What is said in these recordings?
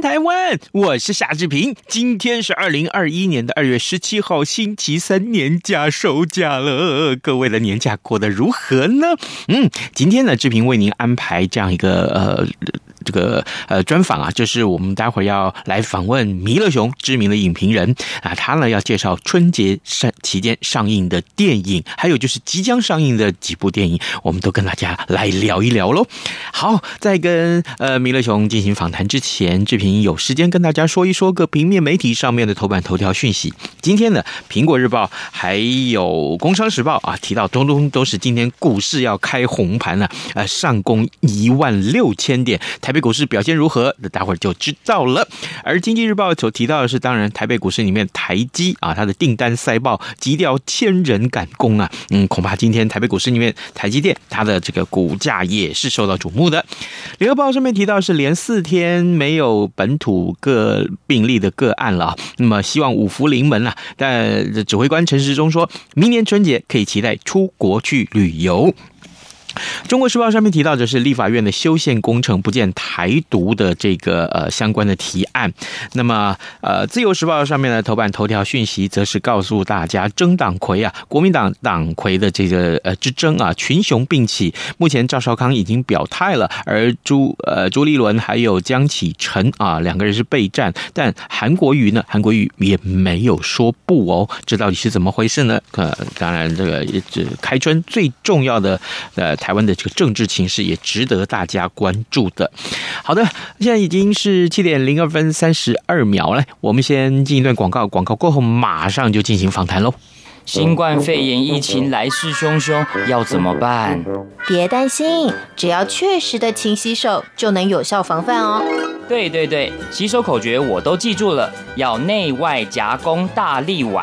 台湾！我是夏志平。今天是二零二一年的二月十七号，星期三，年假收假了。各位的年假过得如何呢？嗯，今天呢，志平为您安排这样一个呃。这个呃专访啊，就是我们待会儿要来访问弥勒雄，知名的影评人啊，他呢要介绍春节上期间上映的电影，还有就是即将上映的几部电影，我们都跟大家来聊一聊喽。好，在跟呃弥勒雄进行访谈之前，志平有时间跟大家说一说各平面媒体上面的头版头条讯息。今天呢，苹果日报还有工商时报啊，提到通通都是今天股市要开红盘了，呃，上攻一万六千点，台。台北股市表现如何？那待会儿就知道了。而经济日报所提到的是，当然台北股市里面台积啊，它的订单塞爆，急调千人赶工啊。嗯，恐怕今天台北股市里面台积电它的这个股价也是受到瞩目的。联合报上面提到是连四天没有本土个病例的个案了，那么希望五福临门了。但指挥官陈时中说，明年春节可以期待出国去旅游。中国时报上面提到的是立法院的修宪工程不见台独的这个呃相关的提案。那么呃自由时报上面的头版头条讯息则是告诉大家争党魁啊，国民党党魁的这个呃之争啊群雄并起。目前赵少康已经表态了，而朱呃朱立伦还有江启臣啊两个人是备战，但韩国瑜呢韩国瑜也没有说不哦，这到底是怎么回事呢？呃当然这个也是开春最重要的呃。台湾的这个政治情势也值得大家关注的。好的，现在已经是七点零二分三十二秒了，我们先进一段广告，广告过后马上就进行访谈喽。新冠肺炎疫情来势汹汹，要怎么办？别担心，只要确实的勤洗手，就能有效防范哦。对对对，洗手口诀我都记住了，要内外夹攻大立腕。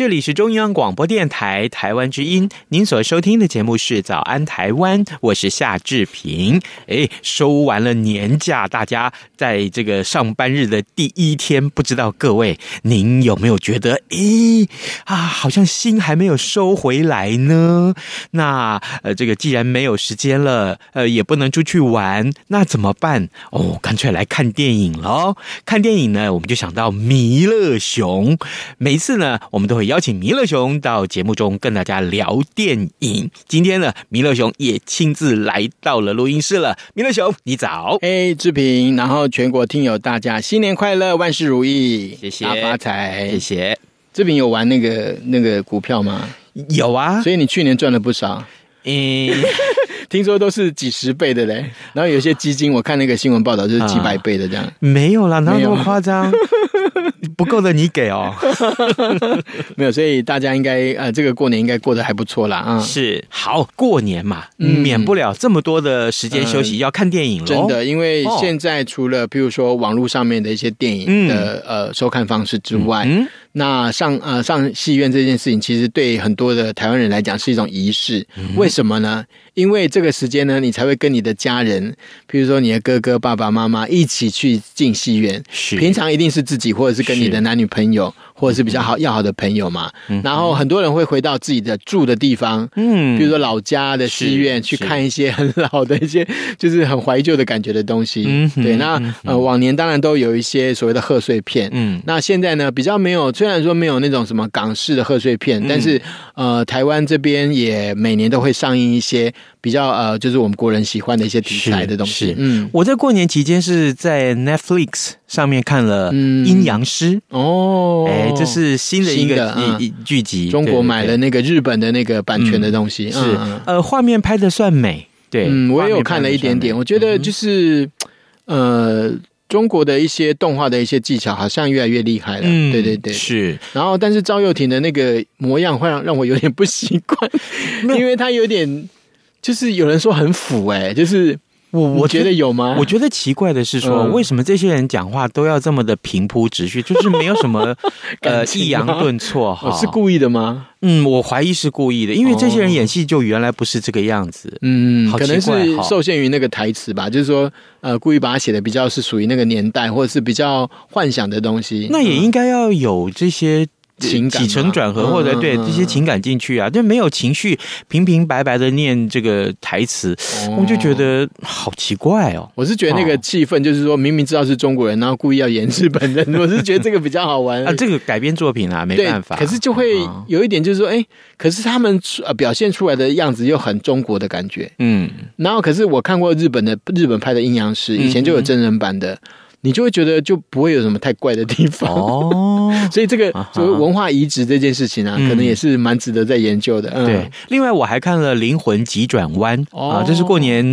这里是中央广播电台台湾之音，您所收听的节目是《早安台湾》，我是夏志平。哎，收完了年假，大家在这个上班日的第一天，不知道各位您有没有觉得，咦啊，好像心还没有收回来呢？那呃，这个既然没有时间了，呃，也不能出去玩，那怎么办？哦，干脆来看电影喽！看电影呢，我们就想到弥勒雄。每一次呢，我们都会。邀请弥勒熊到节目中跟大家聊电影。今天呢，弥勒熊也亲自来到了录音室了。弥勒熊，你早！哎，志平，然后全国听友大家新年快乐，万事如意，谢谢，大发财，谢谢。志平有玩那个那个股票吗？有啊，所以你去年赚了不少。嗯。听说都是几十倍的嘞，然后有些基金，我看那个新闻报道就是几百倍的这样。啊、没有啦，哪有那么夸张？不够的你给哦。没有，所以大家应该呃，这个过年应该过得还不错啦啊。是，好，过年嘛，嗯、免不了这么多的时间休息，嗯、要看电影了。真的，因为现在除了比如说网络上面的一些电影的、嗯、呃收看方式之外。那上呃上戏院这件事情，其实对很多的台湾人来讲是一种仪式。为什么呢？因为这个时间呢，你才会跟你的家人，比如说你的哥哥、爸爸妈妈一起去进戏院。是，平常一定是自己，或者是跟你的男女朋友，或者是比较好要好的朋友嘛。然后很多人会回到自己的住的地方，嗯，比如说老家的戏院去看一些很老的一些，就是很怀旧的感觉的东西。嗯，对。那呃，往年当然都有一些所谓的贺岁片。嗯，那现在呢，比较没有，虽然说没有那种什么港式的贺岁片，但是呃，台湾这边也每年都会上映一些。比较呃，就是我们国人喜欢的一些题材的东西。嗯，我在过年期间是在 Netflix 上面看了《阴阳师》哦，哎，这是新的一个一剧集。中国买了那个日本的那个版权的东西，是呃，画面拍的算美。对，嗯，我也有看了一点点，我觉得就是呃，中国的一些动画的一些技巧好像越来越厉害了。嗯，对对对，是。然后，但是赵又廷的那个模样会让让我有点不习惯，因为他有点。就是有人说很腐哎、欸，就是我我觉得有吗？我觉得奇怪的是说，为什么这些人讲话都要这么的平铺直叙，就是没有什么 呃抑扬顿挫哈？是故意的吗？嗯，我怀疑是故意的，因为这些人演戏就原来不是这个样子。嗯，可能是受限于那个台词吧，就是说呃，故意把它写的比较是属于那个年代，或者是比较幻想的东西。那也应该要有这些。情起承转合，或者对这些情感进去啊，就没有情绪，平平白白的念这个台词，我就觉得好奇怪哦。我是觉得那个气氛，就是说明明知道是中国人，然后故意要演日本人，我是觉得这个比较好玩 啊。这个改编作品啊，没办法。可是就会有一点，就是说，哎，可是他们呃表现出来的样子又很中国的感觉，嗯。然后可是我看过日本的日本拍的《阴阳师》，以前就有真人版的。你就会觉得就不会有什么太怪的地方。哦，所以这个所谓文化移植这件事情啊，可能也是蛮值得在研究的。对，另外我还看了《灵魂急转弯》啊，这是过年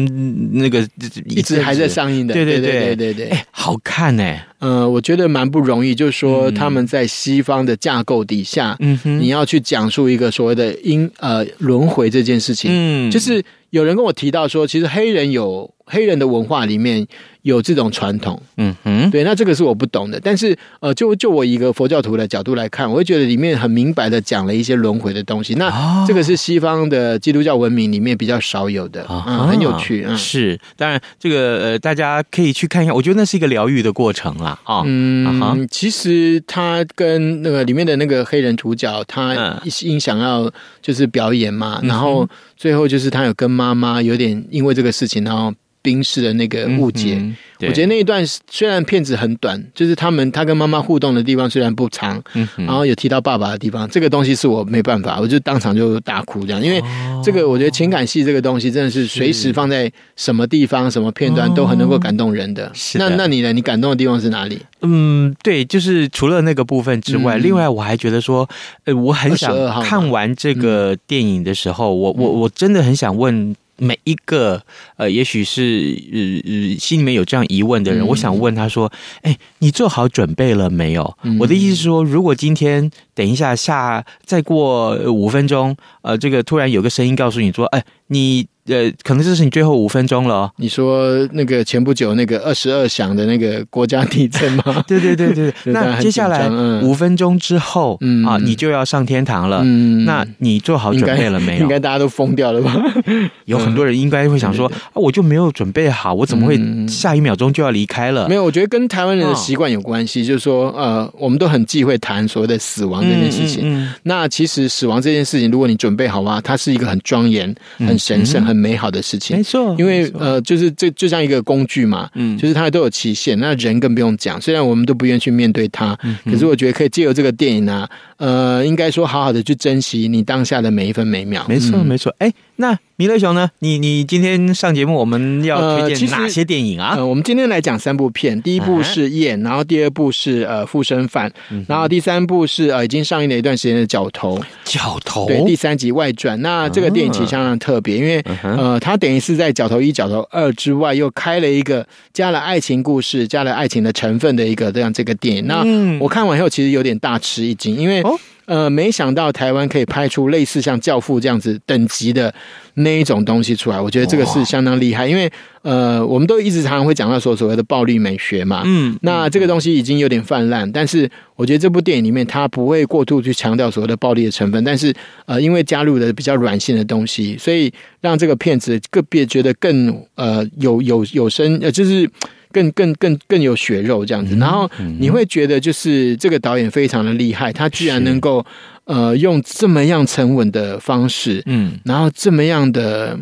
那个一直还在上映的。对对对。对对对，好看哎。呃，我觉得蛮不容易，就是说他们在西方的架构底下，嗯哼，你要去讲述一个所谓的因呃轮回这件事情，嗯，就是有人跟我提到说，其实黑人有黑人的文化里面。有这种传统，嗯哼，对，那这个是我不懂的。但是，呃，就就我一个佛教徒的角度来看，我会觉得里面很明白的讲了一些轮回的东西。那这个是西方的基督教文明里面比较少有的，嗯，很有趣。嗯，是，当然，这个呃，大家可以去看一下。我觉得那是一个疗愈的过程啦。啊，嗯，其实他跟那个里面的那个黑人主角，他一心想要就是表演嘛，然后最后就是他有跟妈妈有点因为这个事情，然后。冰室的那个误解，嗯、我觉得那一段虽然片子很短，就是他们他跟妈妈互动的地方虽然不长，嗯、然后有提到爸爸的地方，这个东西是我没办法，我就当场就大哭这样，因为这个我觉得情感戏这个东西真的是随时放在什么地方、什么片段都很能够感动人的。是的那那你呢？你感动的地方是哪里？嗯，对，就是除了那个部分之外，嗯、另外我还觉得说，呃，我很想看完这个电影的时候，嗯、我我我真的很想问。每一个呃，也许是呃呃，心里面有这样疑问的人，嗯、我想问他说：“哎，你做好准备了没有？”嗯、我的意思是说，如果今天等一下下再过五分钟，呃，这个突然有个声音告诉你说：“哎，你。”呃，可能这是你最后五分钟了哦。你说那个前不久那个二十二响的那个国家地震吗？对对对 对。那接下来五分钟之后，嗯啊，你就要上天堂了。嗯，那你做好准备了没有？应该大家都疯掉了吧？有很多人应该会想说，啊，我就没有准备好，我怎么会下一秒钟就要离开了？没有，我觉得跟台湾人的习惯有关系，就是说，呃，我们都很忌讳谈所谓的死亡这件事情。那其实死亡这件事情，如果你准备好啊，它是一个很庄严、很神圣、很。美好的事情，没错，因为呃，就是这就像一个工具嘛，嗯，就是它都有期限，那人更不用讲。虽然我们都不愿意去面对它，嗯、可是我觉得可以借由这个电影呢、啊，呃，应该说好好的去珍惜你当下的每一分每秒。没错，嗯、没错，哎。那米勒熊呢？你你今天上节目，我们要推荐哪些电影啊？呃，我们今天来讲三部片，第一部是《燕》，然后第二部是呃《附身犯》，然后第三部是呃已经上映了一段时间的《角头》。角头对第三集外传。那这个电影其实相当特别，因为呃，它等于是在《角头一》《角头二》之外又开了一个加了爱情故事、加了爱情的成分的一个这样这个电影。那我看完以后其实有点大吃一惊，因为。呃，没想到台湾可以拍出类似像《教父》这样子等级的那一种东西出来，我觉得这个是相当厉害。因为呃，我们都一直常常会讲到说所谓的暴力美学嘛，嗯，那这个东西已经有点泛滥，但是我觉得这部电影里面它不会过度去强调所谓的暴力的成分，但是呃，因为加入了比较软性的东西，所以让这个片子个别觉得更呃有有有声呃就是。更更更更有血肉这样子，然后你会觉得就是这个导演非常的厉害，他居然能够呃用这么样沉稳的方式，嗯，然后这么样的。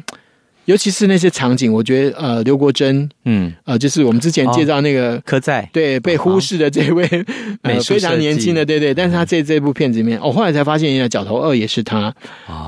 尤其是那些场景，我觉得呃，刘国珍，嗯，呃，就是我们之前介绍那个柯在。对被忽视的这位 呃非常年轻的，对对，但是他在这部片子里面，我后来才发现，原来角头二也是他，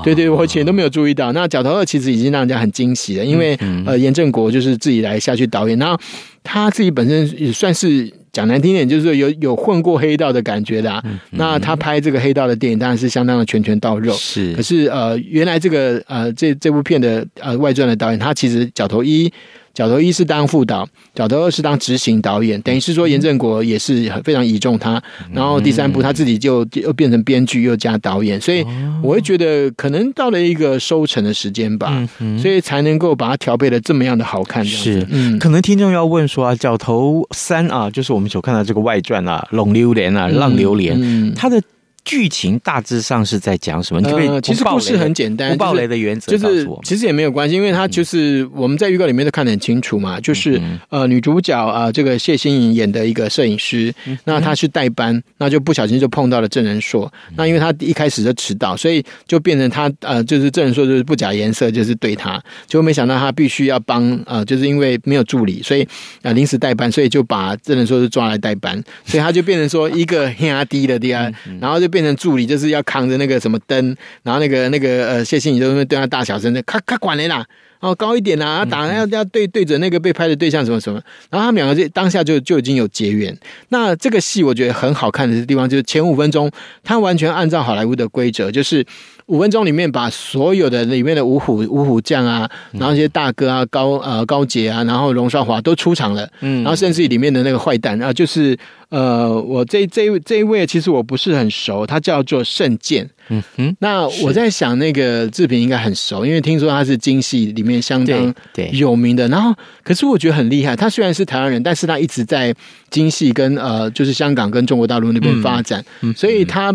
对对，我以前都没有注意到。那角头二其实已经让人家很惊喜了，因为呃，严正国就是自己来下去导演，然后他自己本身也算是。讲难听点，就是有有混过黑道的感觉的啊。那他拍这个黑道的电影，当然是相当的拳拳到肉。是，可是呃，原来这个呃，这这部片的呃外传的导演，他其实角头一。角头一是当副导，角头二是当执行导演，等于是说严正国也是非常倚重他。然后第三部他自己就又变成编剧又加导演，所以我会觉得可能到了一个收成的时间吧，所以才能够把它调配的这么样的好看。是，嗯，可能听众要问说啊，角头三啊，就是我们所看到这个外传啊，龙榴莲啊，浪榴莲，它的。剧情大致上是在讲什么？呃，其实故事很简单，不暴雷的原则就是，其实也没有关系，因为它就是我们在预告里面都看得很清楚嘛。就是呃，女主角啊，这个谢欣颖演的一个摄影师，那她是代班，那就不小心就碰到了郑人硕。那因为他一开始就迟到，所以就变成他呃，就是郑人硕就是不假颜色，就是对他，就没想到他必须要帮呃，就是因为没有助理，所以呃临时代班，所以就把郑人硕是抓来代班，所以他就变成说一个黑压低的地方，然后就变。变成助理就是要扛着那个什么灯，然后那个那个呃谢欣怡就对他大小声的，咔咔管你啦，哦高一点啊，打要要对对准那个被拍的对象什么什么，然后他们两个就当下就就已经有结缘。那这个戏我觉得很好看的地方就是前五分钟，他完全按照好莱坞的规则，就是。五分钟里面把所有的里面的五虎五虎将啊，然后一些大哥啊高呃高杰啊，然后龙少华都出场了，嗯，然后甚至于里面的那个坏蛋啊，就是呃我这这一这一位其实我不是很熟，他叫做盛健，嗯哼，那我在想那个志平应该很熟，因为听说他是京戏里面相当有名的，然后可是我觉得很厉害，他虽然是台湾人，但是他一直在京戏跟呃就是香港跟中国大陆那边发展，所以他。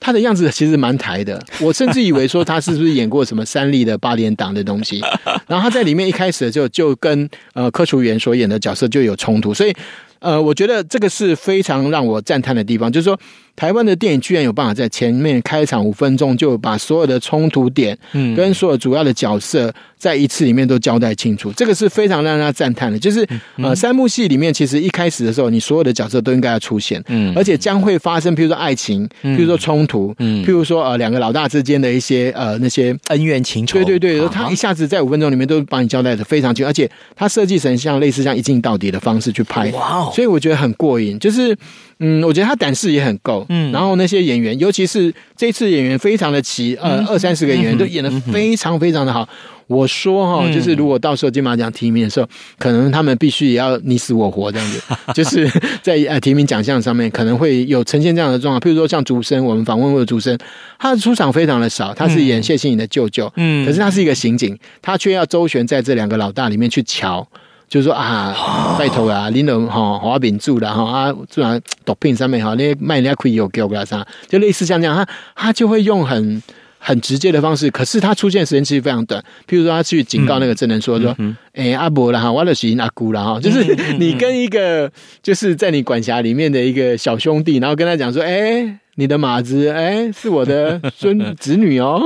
他的样子其实蛮台的，我甚至以为说他是不是演过什么三立的八连档的东西，然后他在里面一开始的时候就跟呃柯楚元所演的角色就有冲突，所以呃，我觉得这个是非常让我赞叹的地方，就是说。台湾的电影居然有办法在前面开场五分钟就把所有的冲突点，嗯，跟所有主要的角色在一次里面都交代清楚，这个是非常让人家赞叹的。就是呃，三部戏里面其实一开始的时候，你所有的角色都应该要出现，嗯，而且将会发生，譬如说爱情，譬如说冲突，嗯，譬如说呃两个老大之间的一些呃那些恩怨情仇，对对对，他一下子在五分钟里面都帮你交代的非常清楚，而且他设计成像类似像一镜到底的方式去拍，哇哦，所以我觉得很过瘾，就是。嗯，我觉得他胆识也很够，嗯，然后那些演员，尤其是这次演员非常的齐，呃，二三十个演员都演得非常非常的好。我说哈，就是如果到时候金马奖提名的时候，可能他们必须也要你死我活这样子，就是在呃提名奖项上面可能会有呈现这样的状况。譬如说像竹生，我们访问过的竹生，他的出场非常的少，他是演谢欣颖的舅舅，嗯，可是他是一个刑警，他却要周旋在这两个老大里面去乔。就是说啊，拜托啊，你侬哈华饼住了哈啊，住然毒品上面哈，那卖人家亏有给我啥，就类似像这样，他他就会用很很直接的方式，可是他出现时间其实非常短。譬如说，他去警告那个证人说说，哎阿伯了哈，我的是阿姑了哈，就是你跟一个就是在你管辖里面的一个小兄弟，然后跟他讲说，哎。你的马子，哎、欸，是我的孙子女哦。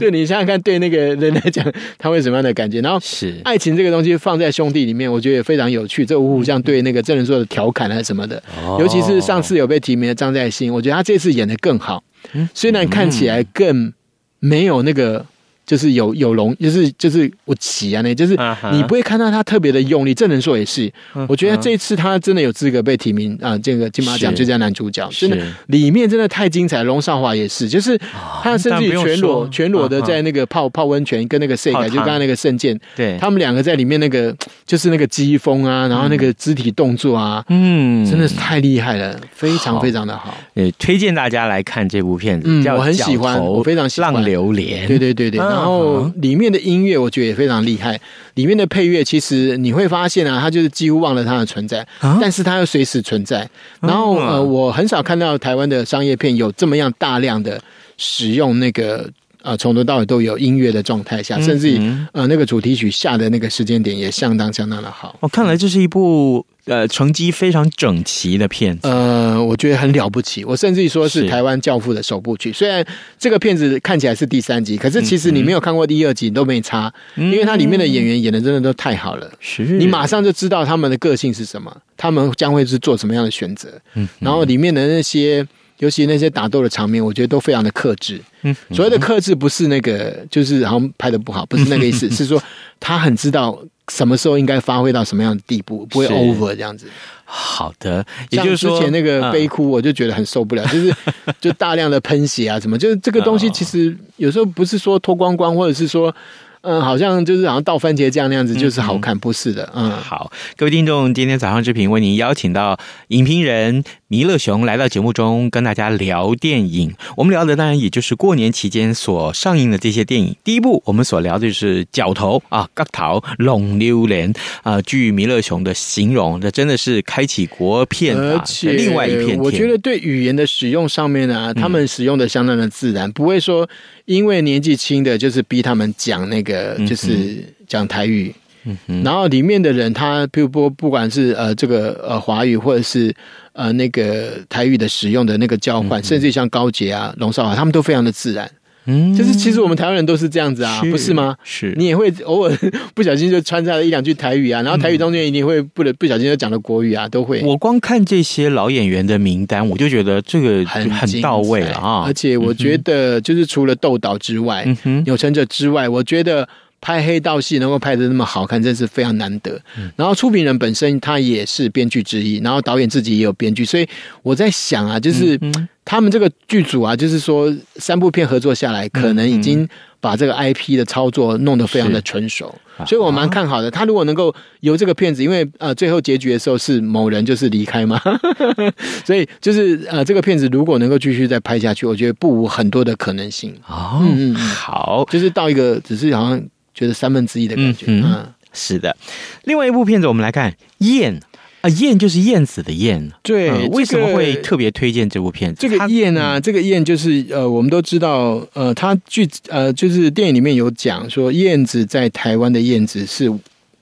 对，你想想看，对那个人来讲，他会什么样的感觉？然后，是爱情这个东西放在兄弟里面，我觉得也非常有趣。这五虎将对那个郑人硕的调侃还是什么的，尤其是上次有被提名的张在兴，我觉得他这次演的更好。虽然看起来更没有那个就是有有龙，就是就是我骑啊，那就是你不会看到他特别的用力。郑仁硕也是，我觉得这次他真的有资格被提名啊，这个金马奖最佳男主角，真的里面真的太精彩。龙少华也是，就是他甚至全裸全裸的在那个泡泡温泉，跟那个谁改，就刚刚那个圣剑，对，他们两个在里面那个就是那个机锋啊，然后那个肢体动作啊，嗯，真的是太厉害了，非常非常的好。呃，推荐大家来看这部片子，嗯，我很喜欢，我非常喜欢《浪流连》，对对对对。然后里面的音乐我觉得也非常厉害，里面的配乐其实你会发现啊，它就是几乎忘了它的存在，但是它又随时存在。然后呃，我很少看到台湾的商业片有这么样大量的使用那个呃从头到尾都有音乐的状态下，甚至于呃那个主题曲下的那个时间点也相当相当的好。我看来这是一部。呃，成绩非常整齐的片子，呃，我觉得很了不起。我甚至于说是台湾教父的首部曲。虽然这个片子看起来是第三集，可是其实你没有看过第二集都没差，因为它里面的演员演的真的都太好了。是，你马上就知道他们的个性是什么，他们将会是做什么样的选择。嗯，然后里面的那些，尤其那些打斗的场面，我觉得都非常的克制。嗯，所谓的克制不是那个，就是好像拍的不好，不是那个意思，是说他很知道。什么时候应该发挥到什么样的地步，不会 over 这样子。好的，也就是说，之前那个悲哭，我就觉得很受不了，嗯、就是 就大量的喷血啊什么，就是这个东西其实有时候不是说脱光光，或者是说。嗯，好像就是好像倒番茄酱那样子，就是好看，嗯、不是的。嗯，好，各位听众，今天早上之平为您邀请到影评人弥勒熊来到节目中，跟大家聊电影。我们聊的当然也就是过年期间所上映的这些电影。第一部我们所聊的就是《角头》啊，角头浪流连啊。据弥勒熊的形容，这真的是开启国片的另外一片天。我觉得对语言的使用上面呢，他们使用的相当的自然，嗯、不会说。因为年纪轻的，就是逼他们讲那个，就是讲台语。嗯，然后里面的人，他比如不，不管是呃这个呃华语，或者是呃那个台语的使用的那个交换，嗯、甚至像高杰啊、龙少华，他们都非常的自然。嗯，就是其实我们台湾人都是这样子啊，是不是吗？是，你也会偶尔 不小心就穿插了一两句台语啊，然后台语中间一定会不能不小心就讲了国语啊，都会。我光看这些老演员的名单，我就觉得这个很很到位了啊！而且我觉得，就是除了窦导之外，嗯哼，钮承哲之外，我觉得。拍黑道戏能够拍的那么好看，真是非常难得。然后出品人本身他也是编剧之一，然后导演自己也有编剧，所以我在想啊，就是他们这个剧组啊，就是说三部片合作下来，可能已经把这个 IP 的操作弄得非常的纯熟，所以我蛮看好的。他如果能够由这个片子，因为呃最后结局的时候是某人就是离开嘛，所以就是呃这个片子如果能够继续再拍下去，我觉得不无很多的可能性。哦，嗯嗯，好，就是到一个只是好像。觉得三分之一的感觉，嗯，嗯，是的。另外一部片子，我们来看《燕》啊，《燕》就是燕子的燕。对，呃，为什么会特别推荐这部片子？这个燕啊，这个燕就是呃，我们都知道，呃，它剧呃，就是电影里面有讲说，燕子在台湾的燕子是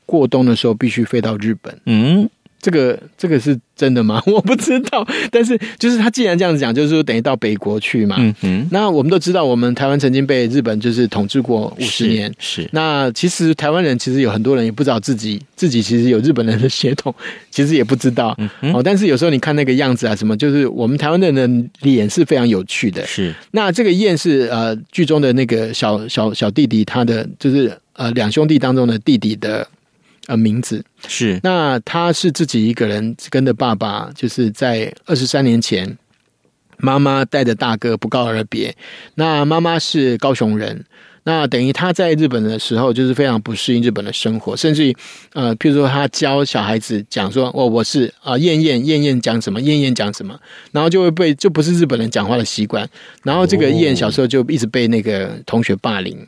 过冬的时候必须飞到日本。嗯。这个这个是真的吗？我不知道，但是就是他既然这样子讲，就是说等于到北国去嘛。嗯哼。那我们都知道，我们台湾曾经被日本就是统治过五十年。是。是那其实台湾人其实有很多人也不知道自己自己其实有日本人的血统，其实也不知道。嗯哼。哦，但是有时候你看那个样子啊，什么就是我们台湾人的脸是非常有趣的。是。那这个燕是呃剧中的那个小小小弟弟，他的就是呃两兄弟当中的弟弟的。呃，名字。是，那他是自己一个人跟着爸爸，就是在二十三年前，妈妈带着大哥不告而别。那妈妈是高雄人，那等于他在日本的时候，就是非常不适应日本的生活，甚至于呃，譬如说他教小孩子讲说，哦，我是啊，燕燕燕燕讲什么，燕燕讲什么，然后就会被就不是日本人讲话的习惯，然后这个燕小时候就一直被那个同学霸凌。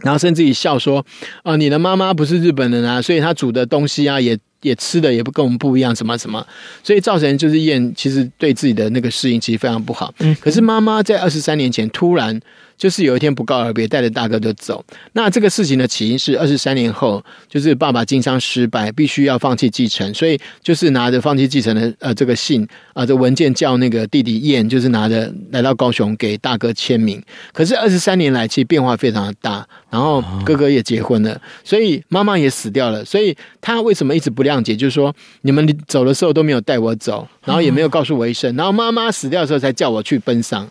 然后甚至于笑说：“啊，你的妈妈不是日本人啊，所以她煮的东西啊，也也吃的也不跟我们不一样，什么什么，所以造成就是燕其实对自己的那个适应其实非常不好。嗯，可是妈妈在二十三年前突然。”就是有一天不告而别，带着大哥就走。那这个事情的起因是二十三年后，就是爸爸经商失败，必须要放弃继承，所以就是拿着放弃继承的呃这个信啊，这文件叫那个弟弟燕，就是拿着来到高雄给大哥签名。可是二十三年来，其实变化非常的大，然后哥哥也结婚了，所以妈妈也死掉了。所以他为什么一直不谅解？就是说你们走的时候都没有带我走，然后也没有告诉我一声，然后妈妈死掉的时候才叫我去奔丧。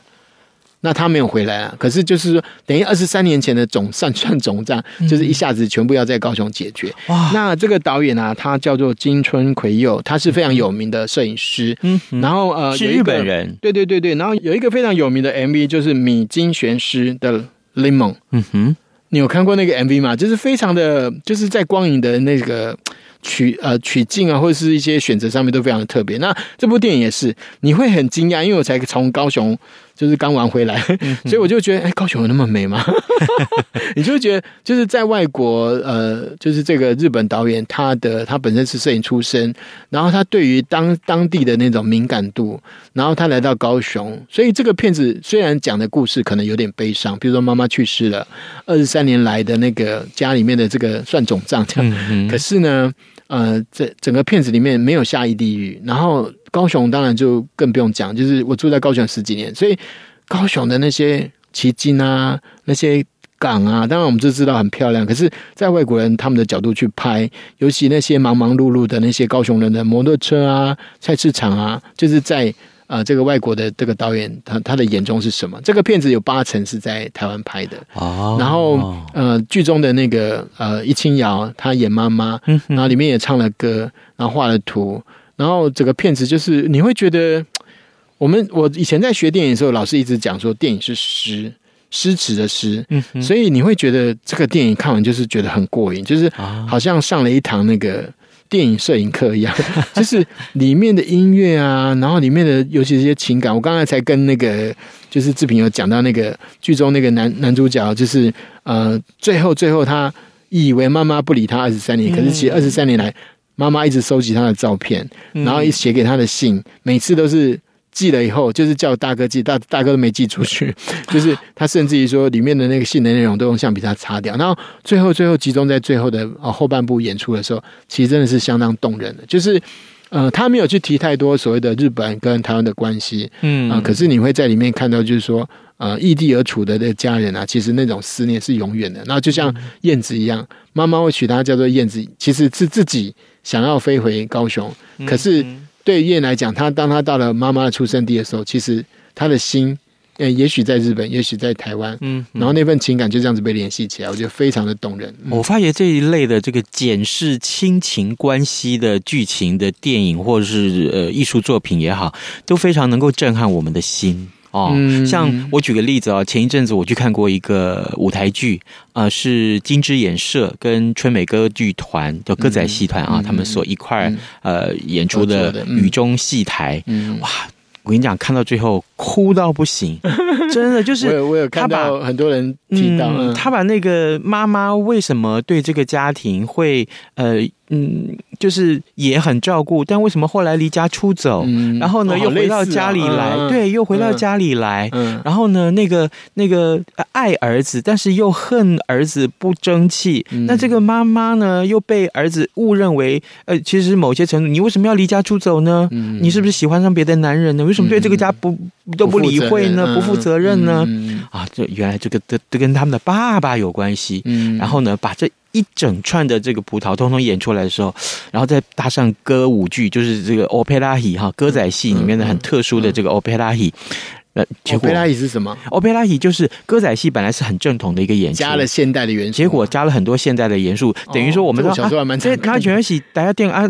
那他没有回来啊，可是就是说，等于二十三年前的总算算总账，就是一下子全部要在高雄解决。哇！那这个导演啊，他叫做金春奎佑，他是非常有名的摄影师。嗯，然后呃，是日本人。对对对对，然后有一个非常有名的 MV，就是米津玄师的《Lemon》。嗯哼，你有看过那个 MV 吗？就是非常的，就是在光影的那个。取呃取景啊，或者是一些选择上面都非常的特别。那这部电影也是，你会很惊讶，因为我才从高雄就是刚玩回来，所以我就觉得，哎，高雄有那么美吗？你就会觉得，就是在外国，呃，就是这个日本导演，他的他本身是摄影出身，然后他对于当当地的那种敏感度，然后他来到高雄，所以这个片子虽然讲的故事可能有点悲伤，比如说妈妈去世了，二十三年来的那个家里面的这个算总账这样，可是呢。呃，这整个片子里面没有下一地狱，然后高雄当然就更不用讲，就是我住在高雄十几年，所以高雄的那些旗津啊，那些港啊，当然我们就知道很漂亮。可是，在外国人他们的角度去拍，尤其那些忙忙碌碌的那些高雄人的摩托车啊、菜市场啊，就是在。啊、呃，这个外国的这个导演，他他的眼中是什么？这个片子有八成是在台湾拍的。哦，然后呃，剧中的那个呃，易清瑶她演妈妈，嗯，然后里面也唱了歌，然后画了图，然后整个片子就是你会觉得，我们我以前在学电影的时候，老师一直讲说电影是诗，诗词的诗，嗯，所以你会觉得这个电影看完就是觉得很过瘾，就是好像上了一堂那个。电影摄影课一样，就是里面的音乐啊，然后里面的尤其是一些情感。我刚才才跟那个就是志平有讲到那个剧中那个男男主角，就是呃，最后最后他以为妈妈不理他二十三年，可是其实二十三年来妈妈一直收集他的照片，然后一写给他的信，每次都是。寄了以后，就是叫大哥寄，大大哥都没寄出去。就是他甚至于说，里面的那个信的内容都用橡皮擦擦掉。然后最后最后集中在最后的啊后半部演出的时候，其实真的是相当动人的。就是呃，他没有去提太多所谓的日本跟台湾的关系，嗯啊，可是你会在里面看到，就是说呃异地而处的那家人啊，其实那种思念是永远的。那就像燕子一样，妈妈会取她叫做燕子，其实是自己想要飞回高雄，可是。对燕来讲，他当他到了妈妈的出生地的时候，其实他的心，呃，也许在日本，也许在台湾，嗯，然后那份情感就这样子被联系起来，我觉得非常的动人。我发觉这一类的这个检视亲情关系的剧情的电影，或者是呃艺术作品也好，都非常能够震撼我们的心。哦，像我举个例子啊，前一阵子我去看过一个舞台剧，呃，是金枝演社跟春美歌剧团的歌仔戏团啊，他们所一块呃演出的《雨中戏台》，哇，我跟你讲，看到最后哭到不行，真的就是我有我有看到很多人提到，嗯，他把那个妈妈为什么对这个家庭会呃。嗯，就是也很照顾，但为什么后来离家出走？嗯、然后呢，又回到家里来，对，又回到家里来。嗯、然后呢，那个那个爱儿子，但是又恨儿子不争气。嗯、那这个妈妈呢，又被儿子误认为，呃，其实某些程度，你为什么要离家出走呢？嗯、你是不是喜欢上别的男人呢？为什么对这个家不、嗯、都不理会呢？不负责任呢？嗯、啊，这原来这个都都跟他们的爸爸有关系。嗯、然后呢，把这。一整串的这个葡萄通通演出来的时候，然后再搭上歌舞剧，就是这个 opera 戏哈，歌仔戏里面的很特殊的这个 opera 戏。呃，opera 戏是什么？opera 戏就是歌仔戏本来是很正统的一个演出，加了现代的元素，结果加了很多现代的元素，等于说我们说小时候还蛮这他全是大家电啊。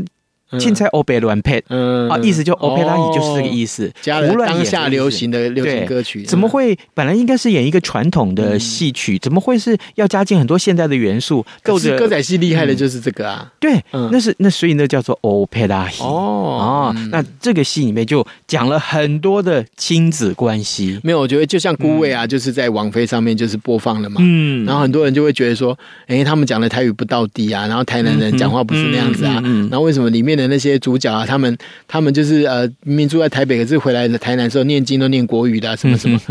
青菜欧贝乱配，嗯啊，意思就欧佩拉语就是这个意思，加了当下流行的流行歌曲，怎么会本来应该是演一个传统的戏曲，怎么会是要加进很多现代的元素？可是歌仔戏厉害的就是这个啊，对，那是那所以那叫做欧佩拉戏。哦，那这个戏里面就讲了很多的亲子关系。没有，我觉得就像孤味啊，就是在网飞上面就是播放了嘛，嗯，然后很多人就会觉得说，哎，他们讲的台语不到底啊，然后台南人讲话不是那样子啊，然后为什么里面的那些主角啊，他们他们就是呃，明明住在台北，可是回来的台南的时候念经都念国语的，啊，什么什么，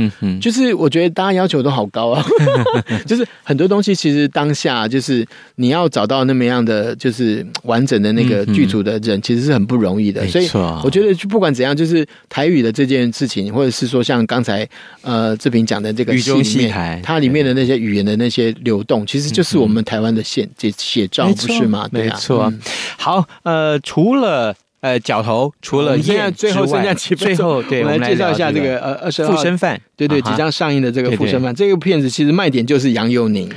就是我觉得大家要求都好高啊，就是很多东西其实当下就是你要找到那么样的就是完整的那个剧组的人，其实是很不容易的。所以我觉得不管怎样，就是台语的这件事情，或者是说像刚才呃志平讲的这个戏里面，它里面的那些语言的那些流动，其实就是我们台湾的写写写照，不是吗？没错。好，呃，除了呃角头除了现在最后剩下几分钟，最后对我们来介绍一下这个呃二十二号附身犯，对对，即将上映的这个附身犯，这个片子其实卖点就是杨佑宁，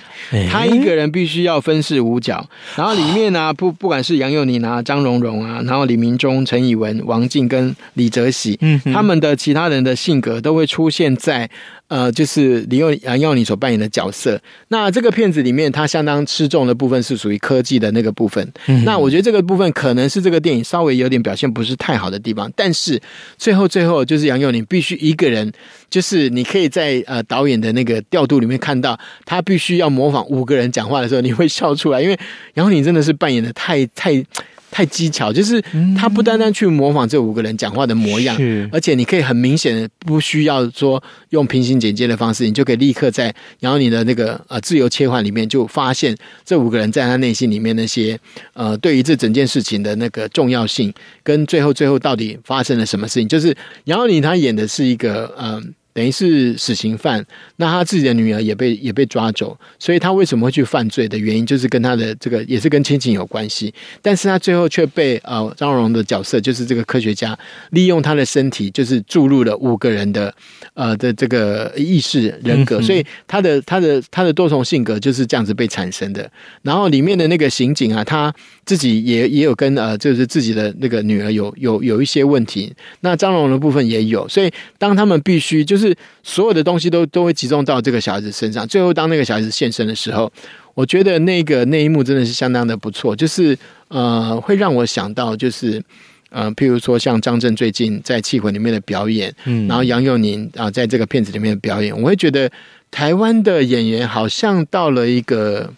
他一个人必须要分饰五角，然后里面呢、啊、不不管是杨佑宁啊、张荣荣啊，然后李明忠、陈以文、王静跟李泽喜，嗯，他们的其他人的性格都会出现在。呃，就是李佑杨佑宁所扮演的角色。那这个片子里面，他相当吃重的部分是属于科技的那个部分。嗯、那我觉得这个部分可能是这个电影稍微有点表现不是太好的地方。但是最后最后，就是杨佑宁必须一个人，就是你可以在呃导演的那个调度里面看到，他必须要模仿五个人讲话的时候，你会笑出来，因为杨佑宁真的是扮演的太太。太技巧，就是他不单单去模仿这五个人讲话的模样，嗯、而且你可以很明显的不需要说用平行剪接的方式，你就可以立刻在然后你的那个呃自由切换里面就发现这五个人在他内心里面那些呃对于这整件事情的那个重要性，跟最后最后到底发生了什么事情，就是然后你他演的是一个嗯。呃等于是死刑犯，那他自己的女儿也被也被抓走，所以他为什么会去犯罪的原因，就是跟他的这个也是跟亲情有关系。但是他最后却被呃张荣荣的角色，就是这个科学家，利用他的身体，就是注入了五个人的呃的这个意识人格，所以他的他的他的多重性格就是这样子被产生的。然后里面的那个刑警啊，他自己也也有跟呃就是自己的那个女儿有有有一些问题，那张荣荣的部分也有，所以当他们必须就是。就是所有的东西都都会集中到这个小孩子身上。最后，当那个小孩子现身的时候，我觉得那个那一幕真的是相当的不错。就是呃，会让我想到，就是呃，譬如说像张震最近在《气魂》里面的表演，嗯，然后杨佑宁啊，在这个片子里面的表演，我会觉得台湾的演员好像到了一个。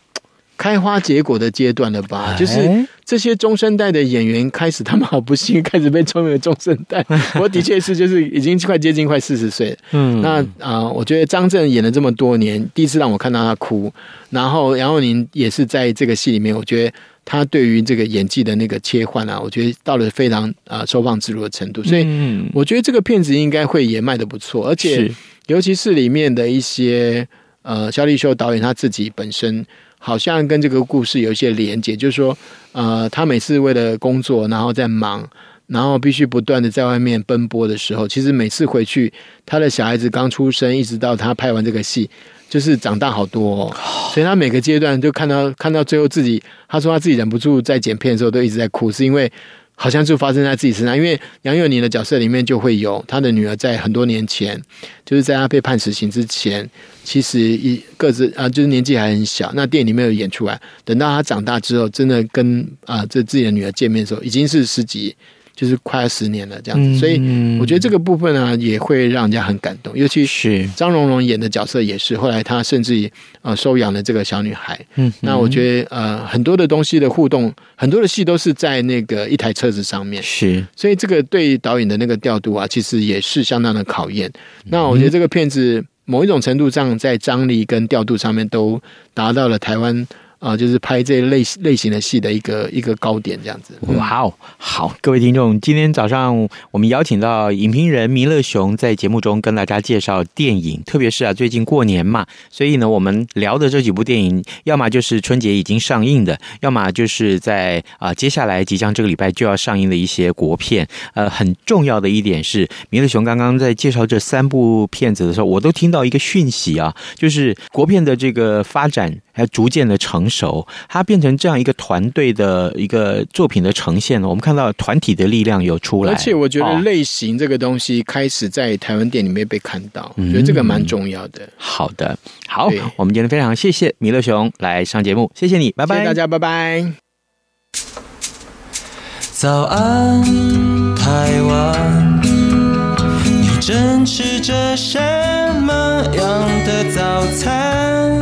开花结果的阶段了吧？就是这些中生代的演员开始，他们好不幸开始被称为中生代。我的确是，就是已经快接近快四十岁。嗯，那啊、呃，我觉得张震演了这么多年，第一次让我看到他哭。然后杨佑宁也是在这个戏里面，我觉得他对于这个演技的那个切换啊，我觉得到了非常啊、呃、收放自如的程度。所以，我觉得这个片子应该会也卖的不错。而且，尤其是里面的一些呃，肖立修导演他自己本身。好像跟这个故事有一些连接，就是说，呃，他每次为了工作，然后在忙，然后必须不断的在外面奔波的时候，其实每次回去，他的小孩子刚出生，一直到他拍完这个戏，就是长大好多哦。所以他每个阶段就看到看到最后自己，他说他自己忍不住在剪片的时候都一直在哭，是因为。好像就发生在自己身上，因为杨佑宁的角色里面就会有他的女儿，在很多年前，就是在他被判死刑之前，其实一个子啊，就是年纪还很小。那电影里面有演出来，等到他长大之后，真的跟啊这自己的女儿见面的时候，已经是十几。就是快要十年了这样子，所以我觉得这个部分呢也会让人家很感动，尤其是张荣荣演的角色也是。后来他甚至于呃收养了这个小女孩。嗯，那我觉得呃很多的东西的互动，很多的戏都是在那个一台车子上面。是，所以这个对导演的那个调度啊，其实也是相当的考验。那我觉得这个片子某一种程度上在张力跟调度上面都达到了台湾。啊，就是拍这类类型的戏的一个一个高点，这样子。哇哦，好，各位听众，今天早上我们邀请到影评人弥勒雄在节目中跟大家介绍电影，特别是啊，最近过年嘛，所以呢，我们聊的这几部电影，要么就是春节已经上映的，要么就是在啊接下来即将这个礼拜就要上映的一些国片。呃，很重要的一点是，弥勒雄刚刚在介绍这三部片子的时候，我都听到一个讯息啊，就是国片的这个发展。还逐渐的成熟，它变成这样一个团队的一个作品的呈现。我们看到团体的力量有出来，而且我觉得类型这个东西开始在台湾电影里面被看到，我觉得这个蛮重要的。好的，好，我们今天非常谢谢弥勒熊来上节目，谢谢你，拜拜，谢谢大家，拜拜。早安，台湾，你正吃着什么样的早餐？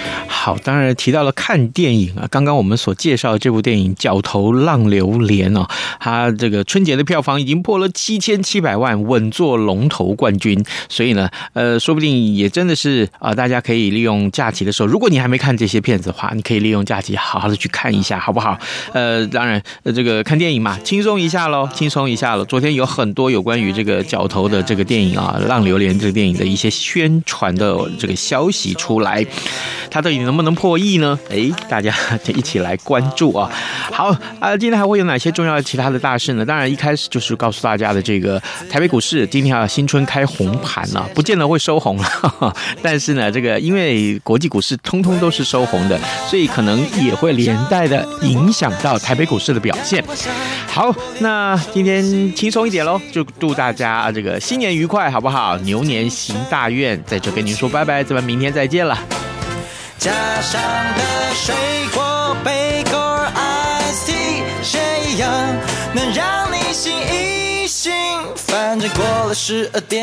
好，当然提到了看电影啊，刚刚我们所介绍的这部电影《角头浪流连》哦，它这个春节的票房已经破了七千七百万，稳坐龙头冠军。所以呢，呃，说不定也真的是啊，大家可以利用假期的时候，如果你还没看这些片子的话，你可以利用假期好好的去看一下，好不好？呃，当然，呃，这个看电影嘛，轻松一下喽，轻松一下喽。昨天有很多有关于这个角头的这个电影啊，《浪流连》这个电影的一些宣传的这个消息出来。它到底能不能破亿呢？哎，大家就一起来关注啊！好啊，今天还会有哪些重要的其他的大事呢？当然，一开始就是告诉大家的这个台北股市今天要新春开红盘了，不见得会收红了。但是呢，这个因为国际股市通通都是收红的，所以可能也会连带的影响到台北股市的表现。好，那今天轻松一点喽，就祝大家这个新年愉快，好不好？牛年行大愿，在这跟您说拜拜，咱们明天再见了。家乡的水果杯果儿 Ice Tea，谁样能让你心一新？反正过了十二点。